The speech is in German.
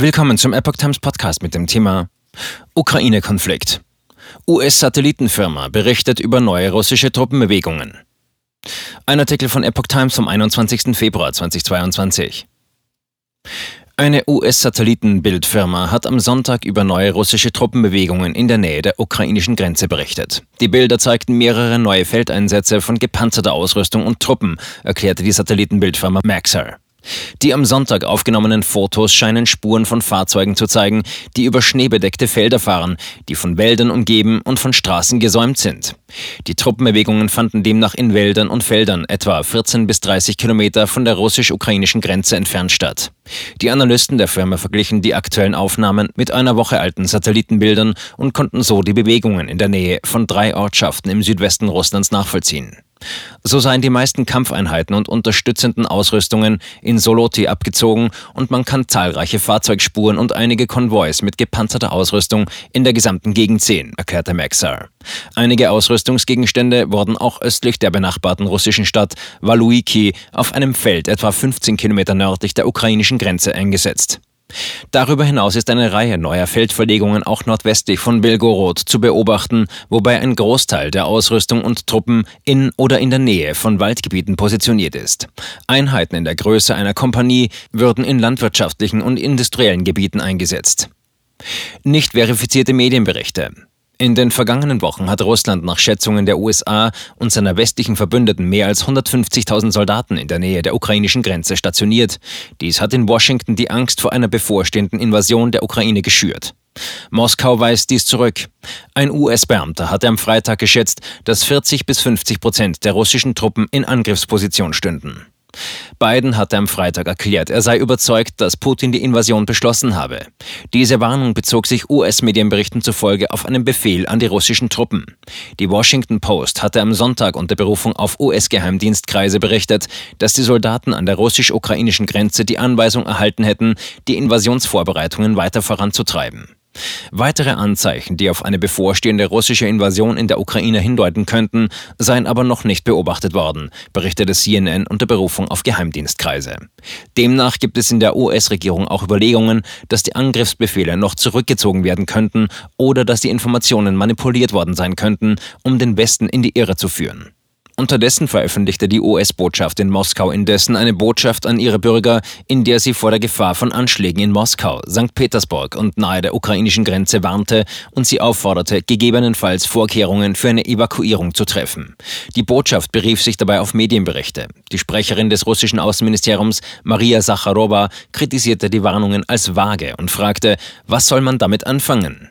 Willkommen zum Epoch Times Podcast mit dem Thema Ukraine-Konflikt. US-Satellitenfirma berichtet über neue russische Truppenbewegungen. Ein Artikel von Epoch Times vom 21. Februar 2022. Eine US-Satellitenbildfirma hat am Sonntag über neue russische Truppenbewegungen in der Nähe der ukrainischen Grenze berichtet. Die Bilder zeigten mehrere neue Feldeinsätze von gepanzerter Ausrüstung und Truppen, erklärte die Satellitenbildfirma Maxar. Die am Sonntag aufgenommenen Fotos scheinen Spuren von Fahrzeugen zu zeigen, die über schneebedeckte Felder fahren, die von Wäldern umgeben und von Straßen gesäumt sind. Die Truppenbewegungen fanden demnach in Wäldern und Feldern etwa 14 bis 30 Kilometer von der russisch-ukrainischen Grenze entfernt statt. Die Analysten der Firma verglichen die aktuellen Aufnahmen mit einer Woche alten Satellitenbildern und konnten so die Bewegungen in der Nähe von drei Ortschaften im Südwesten Russlands nachvollziehen. So seien die meisten Kampfeinheiten und unterstützenden Ausrüstungen in Soloti abgezogen und man kann zahlreiche Fahrzeugspuren und einige Konvois mit gepanzerter Ausrüstung in der gesamten Gegend sehen, erklärte Maxar. Einige Ausrüstungsgegenstände wurden auch östlich der benachbarten russischen Stadt Waluiki auf einem Feld etwa 15 Kilometer nördlich der ukrainischen Grenze eingesetzt. Darüber hinaus ist eine Reihe neuer Feldverlegungen auch nordwestlich von Belgorod zu beobachten, wobei ein Großteil der Ausrüstung und Truppen in oder in der Nähe von Waldgebieten positioniert ist. Einheiten in der Größe einer Kompanie würden in landwirtschaftlichen und industriellen Gebieten eingesetzt. Nicht verifizierte Medienberichte. In den vergangenen Wochen hat Russland nach Schätzungen der USA und seiner westlichen Verbündeten mehr als 150.000 Soldaten in der Nähe der ukrainischen Grenze stationiert. Dies hat in Washington die Angst vor einer bevorstehenden Invasion der Ukraine geschürt. Moskau weist dies zurück. Ein US-Beamter hatte am Freitag geschätzt, dass 40 bis 50 Prozent der russischen Truppen in Angriffsposition stünden. Biden hatte am Freitag erklärt, er sei überzeugt, dass Putin die Invasion beschlossen habe. Diese Warnung bezog sich US-Medienberichten zufolge auf einen Befehl an die russischen Truppen. Die Washington Post hatte am Sonntag unter Berufung auf US-Geheimdienstkreise berichtet, dass die Soldaten an der russisch-ukrainischen Grenze die Anweisung erhalten hätten, die Invasionsvorbereitungen weiter voranzutreiben. Weitere Anzeichen, die auf eine bevorstehende russische Invasion in der Ukraine hindeuten könnten, seien aber noch nicht beobachtet worden, berichtete CNN unter Berufung auf Geheimdienstkreise. Demnach gibt es in der US-Regierung auch Überlegungen, dass die Angriffsbefehle noch zurückgezogen werden könnten oder dass die Informationen manipuliert worden sein könnten, um den Westen in die Irre zu führen. Unterdessen veröffentlichte die US-Botschaft in Moskau indessen eine Botschaft an ihre Bürger, in der sie vor der Gefahr von Anschlägen in Moskau, St. Petersburg und nahe der ukrainischen Grenze warnte und sie aufforderte, gegebenenfalls Vorkehrungen für eine Evakuierung zu treffen. Die Botschaft berief sich dabei auf Medienberichte. Die Sprecherin des russischen Außenministeriums, Maria Sacharowa, kritisierte die Warnungen als vage und fragte, was soll man damit anfangen?